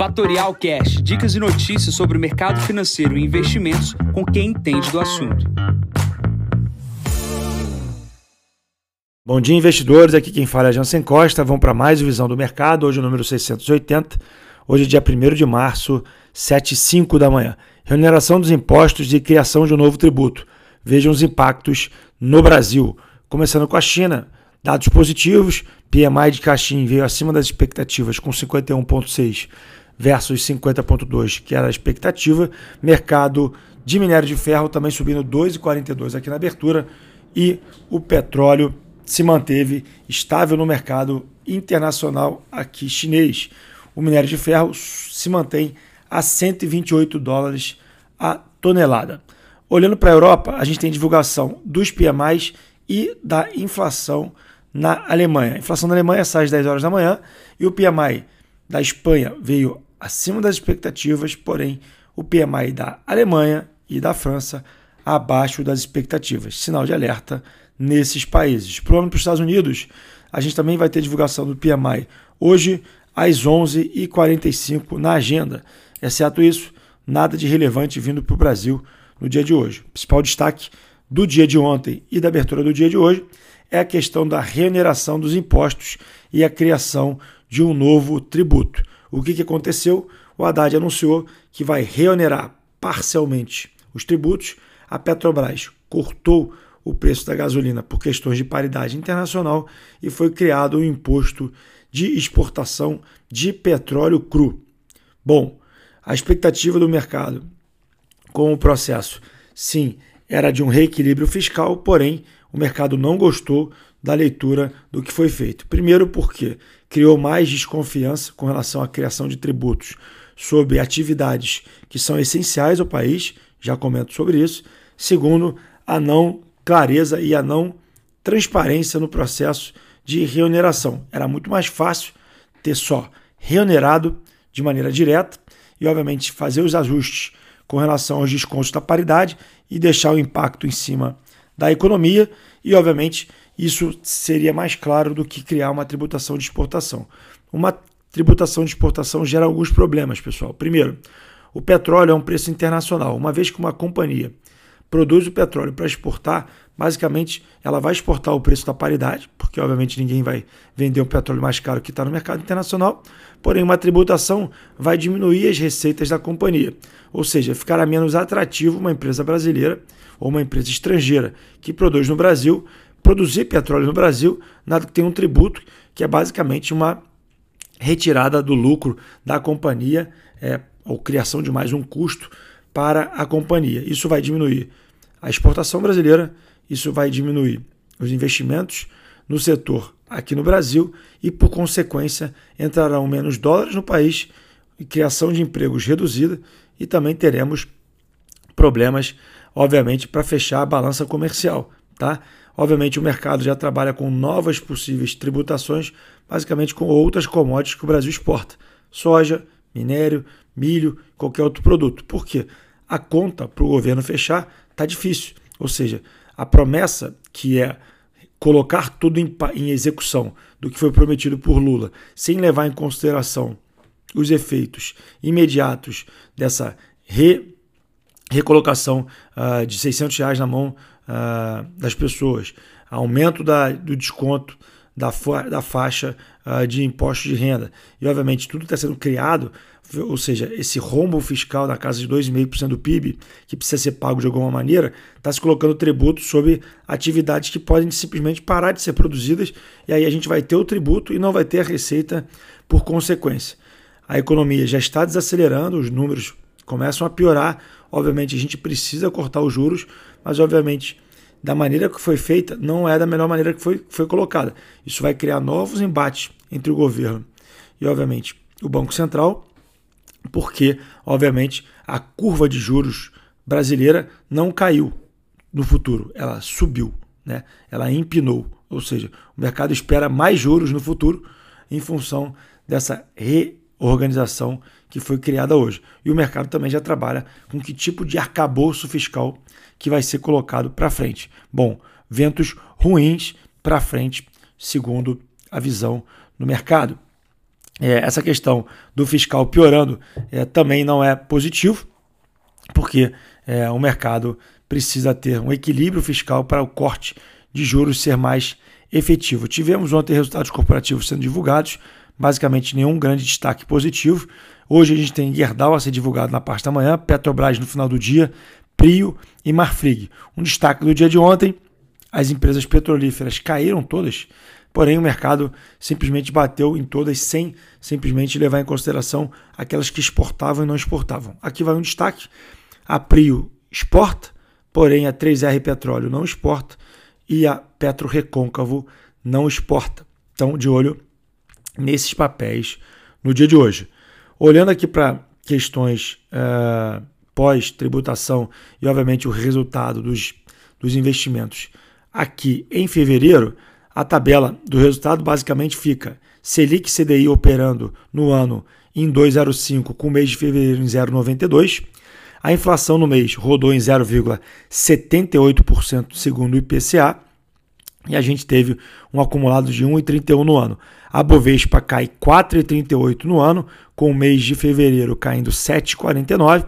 Fatorial Cash, dicas e notícias sobre o mercado financeiro e investimentos com quem entende do assunto. Bom dia, investidores. Aqui quem fala é Jansen Costa. Vamos para mais Visão do Mercado. Hoje o número 680. Hoje dia 1 de março, 7 e 5 da manhã. Remuneração dos impostos e criação de um novo tributo. Vejam os impactos no Brasil. Começando com a China. Dados positivos. PMI de Caixin veio acima das expectativas com 51,6 versus 50,2, que era a expectativa. Mercado de minério de ferro também subindo 2,42 aqui na abertura. E o petróleo se manteve estável no mercado internacional aqui chinês. O minério de ferro se mantém a 128 dólares a tonelada. Olhando para a Europa, a gente tem divulgação dos PMIs e da inflação na Alemanha. A inflação na Alemanha sai às 10 horas da manhã e o PMI da Espanha veio acima das expectativas, porém o PMI da Alemanha e da França abaixo das expectativas. Sinal de alerta nesses países. Para os Estados Unidos, a gente também vai ter divulgação do PMI hoje às 11h45 na agenda. Exceto isso, nada de relevante vindo para o Brasil no dia de hoje. O principal destaque do dia de ontem e da abertura do dia de hoje é a questão da reoneração dos impostos e a criação de um novo tributo. O que, que aconteceu? O Haddad anunciou que vai reonerar parcialmente os tributos. A Petrobras cortou o preço da gasolina por questões de paridade internacional e foi criado um imposto de exportação de petróleo cru. Bom, a expectativa do mercado com o processo, sim, era de um reequilíbrio fiscal, porém o mercado não gostou da leitura do que foi feito. Primeiro, porque criou mais desconfiança com relação à criação de tributos sobre atividades que são essenciais ao país, já comento sobre isso. Segundo, a não clareza e a não transparência no processo de reoneração. Era muito mais fácil ter só reonerado de maneira direta e, obviamente, fazer os ajustes com relação aos descontos da paridade e deixar o impacto em cima da economia e, obviamente, isso seria mais claro do que criar uma tributação de exportação. Uma tributação de exportação gera alguns problemas, pessoal. Primeiro, o petróleo é um preço internacional. Uma vez que uma companhia produz o petróleo para exportar, basicamente ela vai exportar o preço da paridade, porque obviamente ninguém vai vender um petróleo mais caro que está no mercado internacional, porém uma tributação vai diminuir as receitas da companhia, ou seja, ficará menos atrativo uma empresa brasileira ou uma empresa estrangeira que produz no Brasil, produzir petróleo no Brasil, nada que tenha um tributo, que é basicamente uma retirada do lucro da companhia, é, ou criação de mais um custo para a companhia. Isso vai diminuir a exportação brasileira, isso vai diminuir os investimentos no setor aqui no Brasil e, por consequência, entrarão menos dólares no país criação de empregos reduzida e também teremos problemas, obviamente, para fechar a balança comercial, tá? Obviamente o mercado já trabalha com novas possíveis tributações, basicamente com outras commodities que o Brasil exporta: soja, minério, milho, qualquer outro produto. Por quê? A conta para o governo fechar está difícil. Ou seja, a promessa que é colocar tudo em, em, execução do que foi prometido por Lula, sem levar em consideração os efeitos imediatos dessa re, recolocação uh, de 600 reais na mão uh, das pessoas, aumento da, do desconto da, da faixa uh, de impostos de renda. E, obviamente, tudo está sendo criado, ou seja, esse rombo fiscal na casa de 2,5% do PIB, que precisa ser pago de alguma maneira, está se colocando tributo sobre atividades que podem simplesmente parar de ser produzidas, e aí a gente vai ter o tributo e não vai ter a receita por consequência. A economia já está desacelerando, os números começam a piorar. Obviamente, a gente precisa cortar os juros, mas, obviamente, da maneira que foi feita, não é da melhor maneira que foi, foi colocada. Isso vai criar novos embates entre o governo e, obviamente, o Banco Central, porque, obviamente, a curva de juros brasileira não caiu no futuro, ela subiu, né? ela empinou. Ou seja, o mercado espera mais juros no futuro em função dessa reorganização que foi criada hoje. E o mercado também já trabalha com que tipo de arcabouço fiscal que vai ser colocado para frente. Bom, ventos ruins para frente, segundo a visão no mercado. É, essa questão do fiscal piorando é, também não é positivo, porque é, o mercado precisa ter um equilíbrio fiscal para o corte de juros ser mais efetivo. Tivemos ontem resultados corporativos sendo divulgados, basicamente nenhum grande destaque positivo. Hoje a gente tem Gerdau a ser divulgado na parte da manhã, Petrobras no final do dia, Prio e Marfrig. Um destaque do dia de ontem, as empresas petrolíferas caíram todas, porém o mercado simplesmente bateu em todas sem simplesmente levar em consideração aquelas que exportavam e não exportavam. Aqui vai um destaque, a Prio exporta, porém a 3R Petróleo não exporta e a Petro Recôncavo não exporta. Então, de olho nesses papéis no dia de hoje. Olhando aqui para questões uh, pós-tributação e, obviamente, o resultado dos, dos investimentos aqui em fevereiro, a tabela do resultado basicamente fica Selic CDI operando no ano em 2,05 com o mês de fevereiro em 0,92. A inflação no mês rodou em 0,78% segundo o IPCA e a gente teve um acumulado de 1,31 no ano. A Bovespa cai 4,38 no ano, com o mês de fevereiro caindo 7,49.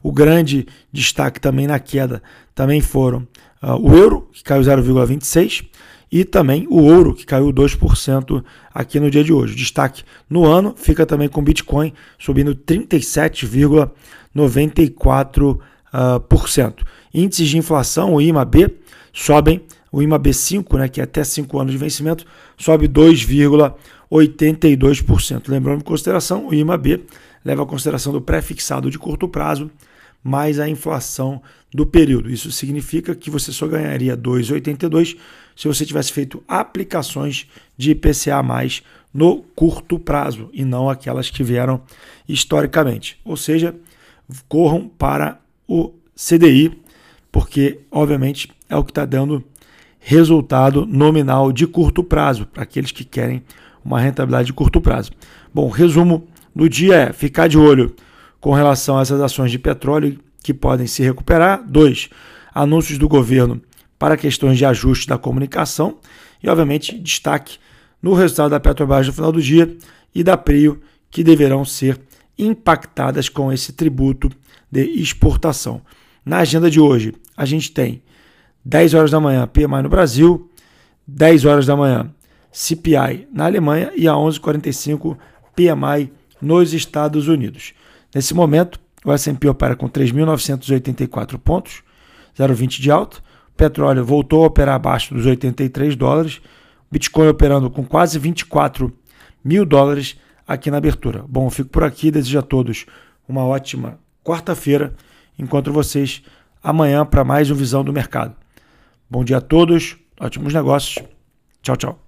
O grande destaque também na queda também foram uh, o euro, que caiu 0,26, e também o ouro, que caiu 2% aqui no dia de hoje. Destaque no ano fica também com o Bitcoin subindo 37,94%. Uh, por cento. Índices de inflação, o IMAB, sobem o IMA B5, né, que é até 5 anos de vencimento, sobe 2,82%. Lembrando em consideração, o IMA B leva a consideração do pré-fixado de curto prazo mais a inflação do período. Isso significa que você só ganharia 2,82 se você tivesse feito aplicações de IPCA mais no curto prazo e não aquelas que vieram historicamente. Ou seja, corram para o CDI, porque obviamente é o que está dando resultado nominal de curto prazo, para aqueles que querem uma rentabilidade de curto prazo. Bom, resumo do dia é ficar de olho com relação a essas ações de petróleo que podem se recuperar. Dois, anúncios do governo para questões de ajuste da comunicação e, obviamente, destaque no resultado da Petrobras no final do dia e da Prio, que deverão ser impactadas com esse tributo de exportação. Na agenda de hoje, a gente tem 10 horas da manhã, PMI no Brasil, 10 horas da manhã, CPI na Alemanha e a 11h45, PMI nos Estados Unidos. Nesse momento, o S&P opera com 3.984 pontos, 0,20 de alta. Petróleo voltou a operar abaixo dos 83 dólares. Bitcoin operando com quase 24 mil dólares aqui na abertura. Bom, eu fico por aqui. Desejo a todos uma ótima quarta-feira. Encontro vocês amanhã para mais um Visão do Mercado. Bom dia a todos, ótimos negócios. Tchau, tchau.